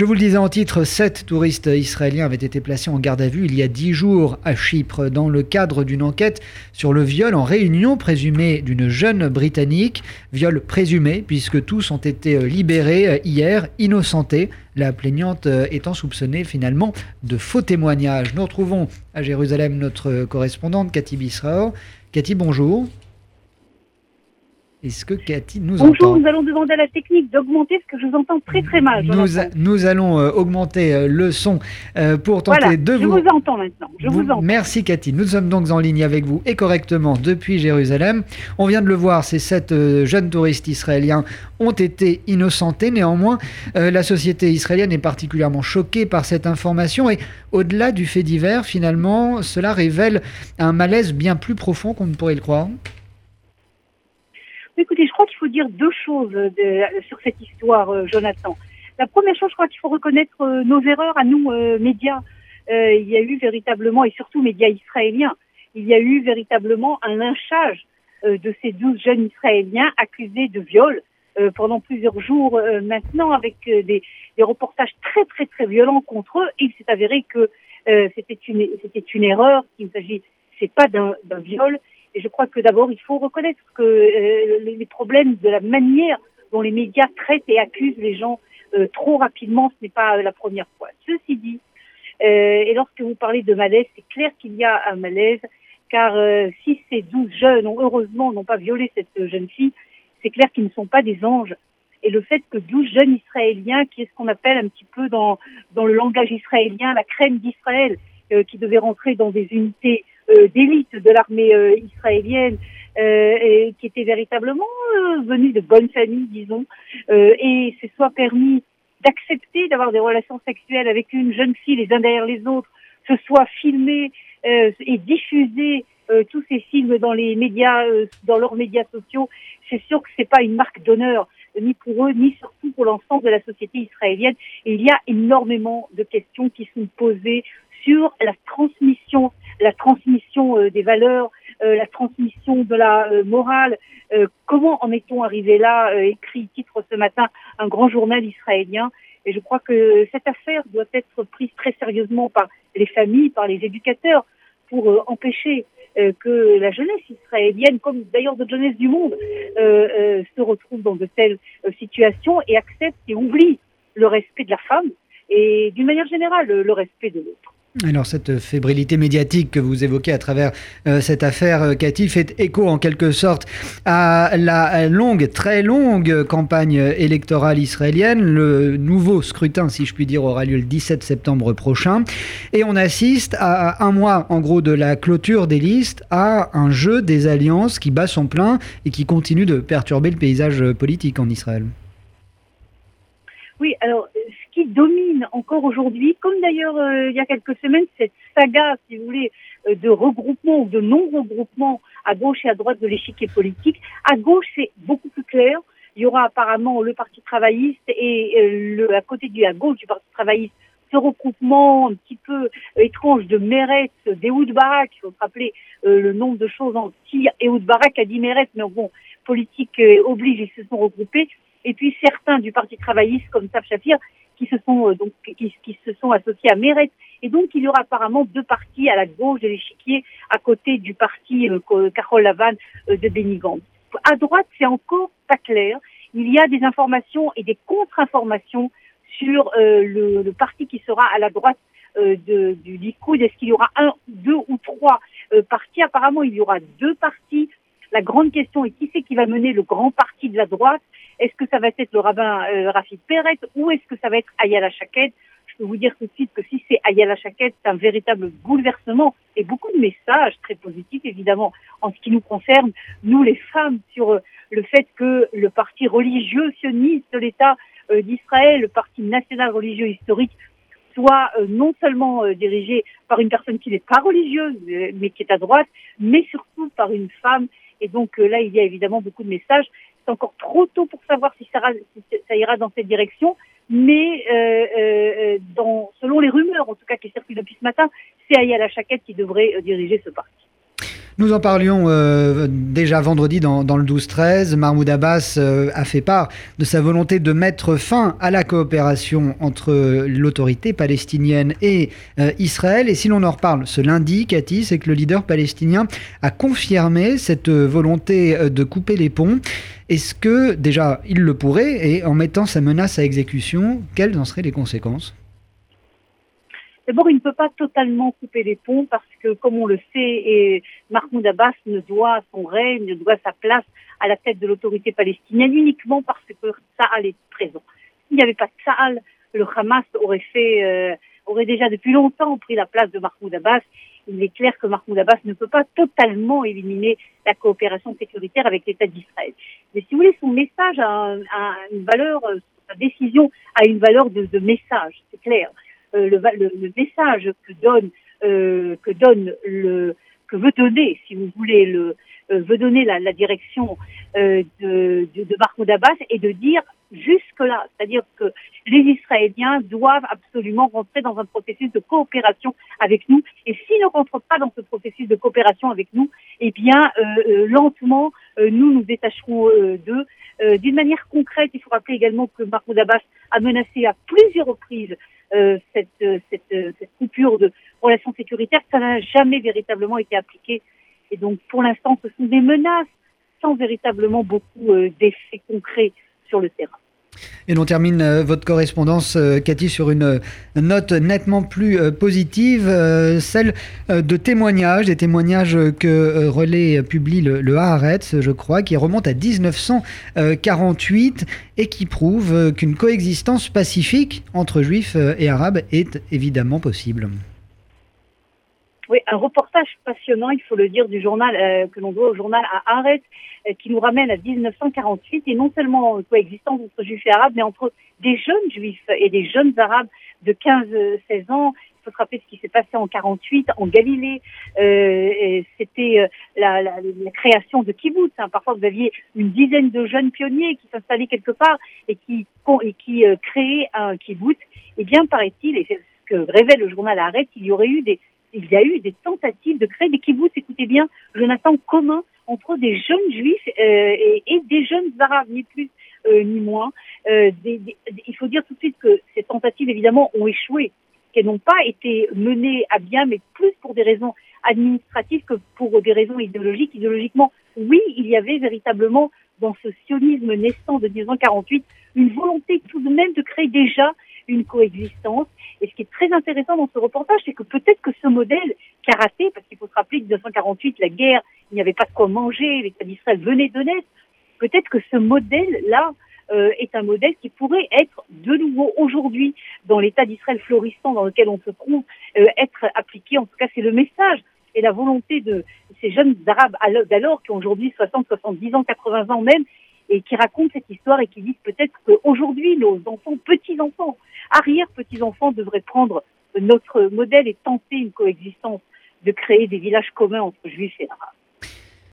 Je vous le disais en titre, sept touristes israéliens avaient été placés en garde à vue il y a dix jours à Chypre dans le cadre d'une enquête sur le viol en réunion présumé d'une jeune Britannique. Viol présumé puisque tous ont été libérés hier, innocentés, la plaignante étant soupçonnée finalement de faux témoignages. Nous retrouvons à Jérusalem notre correspondante Cathy Bisraor. Cathy, bonjour. Est-ce que Cathy nous entend Bonjour, nous allons demander à la technique d'augmenter parce que je vous entends très très mal. Nous, nous, allons euh, augmenter euh, le son euh, pour tenter de vous... je vous entends maintenant. Je vous, entends. Merci Cathy. Nous sommes donc en ligne avec vous et correctement depuis Jérusalem. On vient de le voir, ces sept jeunes touristes israéliens ont été innocentés. Néanmoins, la société israélienne est particulièrement choquée par cette information et au-delà du fait divers, finalement, cela révèle un malaise bien plus profond qu'on ne pourrait le croire. Écoutez, je crois qu'il faut dire deux choses euh, sur cette histoire, euh, Jonathan. La première chose, je crois qu'il faut reconnaître euh, nos erreurs à nous, médias. il y a eu véritablement, et surtout médias israéliens, il y a eu véritablement un lynchage de ces douze jeunes Israéliens accusés de viol pendant plusieurs jours maintenant, avec des, reportages très très très violents contre eux. Et il s'est avéré que c'était une erreur, qu'il ne s'agit c'est pas d'un viol, et je crois que d'abord, il faut reconnaître que euh, les problèmes de la manière dont les médias traitent et accusent les gens euh, trop rapidement, ce n'est pas euh, la première fois. Ceci dit, et lorsque vous parlez de malaise, c'est clair qu'il y a un malaise, car si ces douze jeunes, ont, heureusement, n'ont pas violé cette jeune fille, c'est clair qu'ils ne sont pas des anges. Et le fait que douze jeunes Israéliens, qui est ce qu'on appelle un petit peu dans, dans le langage israélien la crème d'Israël, qui devaient rentrer dans des unités euh, d'élite de l'armée euh, israélienne euh, qui était véritablement venu de bonnes familles, disons, et se soit permis d'accepter d'avoir des relations sexuelles avec une jeune fille les uns derrière les autres, se soit filmé et diffusé tous ces films dans les médias, dans leurs médias sociaux, c'est sûr que c'est pas une marque d'honneur ni pour eux, ni surtout pour l'ensemble de la société israélienne. Il y a énormément de questions qui sont posées sur la transmission la transmission euh, des valeurs, euh, la transmission de la euh, morale. comment en est-on arrivé là Écrit titre ce matin un grand journal israélien? Et je crois que cette affaire doit être prise très sérieusement par les familles, par les éducateurs, pour empêcher que la jeunesse israélienne, comme d'ailleurs de jeunesse du monde, se retrouve dans de telles situations et accepte et oublie le respect de la femme et d'une manière générale le respect de l'autre. Alors cette fébrilité médiatique que vous évoquez à travers euh, cette affaire, euh, Cathy, fait écho en quelque sorte à la longue, très longue campagne électorale israélienne. Le nouveau scrutin, si je puis dire, aura lieu le 17 septembre prochain. Et on assiste à un mois, en gros, de la clôture des listes, à un jeu des alliances qui bat son plein et qui continue de perturber le paysage politique en Israël. Oui, alors domine encore aujourd'hui, comme d'ailleurs euh, il y a quelques semaines, cette saga, si vous voulez, euh, de regroupement ou de non-regroupement à gauche et à droite de l'échiquier politique. À gauche, c'est beaucoup plus clair. Il y aura apparemment le Parti travailliste et euh, le, à côté du à gauche du Parti travailliste ce regroupement un petit peu étrange de Meretz, d'Ehoud Barak, il faut se rappeler le nombre de choses en qui Ehud Barak a dit Meretz, mais bon, politique oblige, ils se sont regroupés. Et puis certains du Parti travailliste, comme Saf Shafir, qui se sont euh, donc qui, se sont associés à Meretz. Et donc il y aura apparemment deux partis à la gauche de l'échiquier, à côté du parti euh, Carole Lavanne euh, de Benny À droite, c'est encore pas clair. Il y a des informations et des contre-informations sur le, le, parti qui sera à la droite de, du Likoud. Est-ce qu'il y aura un, deux ou trois partis Apparemment, il y aura deux partis. La grande question est qui c'est qui va mener le grand parti de la droite? Est-ce que ça va être le rabbin euh, Rafid Peret ou est-ce que ça va être Ayala Chaket? Je peux vous dire tout de suite que si c'est Ayala Chaket, c'est un véritable bouleversement et beaucoup de messages très positifs, évidemment, en ce qui nous concerne, nous les femmes, sur euh, le fait que le parti religieux sioniste de l'État euh, d'Israël, le parti national religieux historique, soit euh, non seulement dirigé par une personne qui n'est pas religieuse, mais qui est à droite, mais surtout par une femme. Et donc là, il y a évidemment beaucoup de messages c'est encore trop tôt pour savoir si ça, ira dans cette direction. Mais euh, euh, dans, selon les rumeurs, en tout cas qui circulent depuis ce matin, c'est Ayala Chaket qui devrait euh, diriger ce parti. Nous en parlions euh, déjà vendredi dans, le 12-13. Mahmoud Abbas euh, a fait part de sa volonté de mettre fin à la coopération entre l'autorité palestinienne et euh, Israël. Et si l'on en reparle ce lundi, Cathy, c'est que le leader palestinien a confirmé cette volonté de couper les ponts. Est-ce que déjà il le pourrait? Et en mettant sa menace à exécution, quelles en seraient les conséquences? D'abord, il ne peut pas totalement couper les ponts parce que, comme on le sait, et Mahmoud Abbas ne doit son règne, ne doit sa place à la tête de l'autorité palestinienne uniquement parce que Saal est présent. S'il n'y avait pas Saal, le Hamas euh, aurait déjà depuis longtemps pris la place de Mahmoud Abbas. Il est clair que Mahmoud Abbas ne peut pas totalement éliminer la coopération sécuritaire avec l'État d'Israël. Mais si vous voulez, son message a, une valeur, sa décision a une valeur de message, c'est clair. Euh, le, le, message que donne euh, que donne le que veut donner, si vous voulez, le euh, veut donner la, la direction de, de, de Mahmoud Abbas et de dire jusque-là, c'est-à-dire que les Israéliens doivent absolument rentrer dans un processus de coopération avec nous. Et s'ils ne rentrent pas dans ce processus de coopération avec nous, eh bien, euh, lentement, nous nous détacherons d'eux. D'une manière concrète, il faut rappeler également que Mahmoud Abbas a menacé à plusieurs reprises euh, cette, euh, cette, euh, cette, coupure de relations sécuritaires, ça n'a jamais véritablement été appliqué. Et donc, pour l'instant, ce sont des menaces sans véritablement beaucoup d'effets concrets sur le terrain. Et l'on termine euh, votre correspondance, euh, Cathy, sur une, euh, note nettement plus positive, celle de témoignages, des témoignages que Relais publie le, le Haaretz, je crois, qui remonte à 1948 et qui prouve qu'une coexistence pacifique entre juifs et arabes est évidemment possible. Oui, un reportage passionnant, il faut le dire, du journal euh, que l'on doit au journal à Arrête, euh, qui nous ramène à 1948 et non seulement une coexistence entre juifs et arabes, mais entre des jeunes juifs et des jeunes arabes de 15-16 ans. Il faut se rappeler ce qui s'est passé en 48 en Galilée. Euh, C'était euh, la, la, la, création de kibbutz. Hein. Parfois, vous aviez une dizaine de jeunes pionniers qui s'installaient quelque part et qui, et qui créaient un kibbutz. Et bien, paraît-il, et c'est ce que révèle le journal Arrête, il y aurait eu des il y a eu des tentatives de créer des kibbutz, écoutez bien, Jonathan, commun entre des jeunes juifs euh, et, des jeunes arabes, ni plus euh, ni moins. Euh, il faut dire tout de suite que ces tentatives, évidemment, ont échoué, qu'elles n'ont pas été menées à bien, mais plus pour des raisons administratives que pour des raisons idéologiques. Idéologiquement, oui, il y avait véritablement dans ce sionisme naissant de 1948 une volonté tout de même de créer déjà une coexistence. Et ce qui est très intéressant dans ce reportage, c'est que peut-être que ce modèle karaté, parce qu'il faut se rappeler que 1948, la guerre, il n'y avait pas de quoi manger, l'État d'Israël venait de naître, peut-être que ce modèle-là euh, est un modèle qui pourrait être de nouveau aujourd'hui, dans l'État d'Israël florissant dans lequel on se trouve, euh, être appliqué. En tout cas, c'est le message et la volonté de ces jeunes Arabes d'alors, qui ont aujourd'hui 60, 70 ans, 80 ans même, et qui racontent cette histoire et qui disent peut-être qu'aujourd'hui, nos enfants, petits-enfants, arrière-petits-enfants devraient prendre notre modèle et tenter une coexistence de créer des villages communs entre juifs et arabes.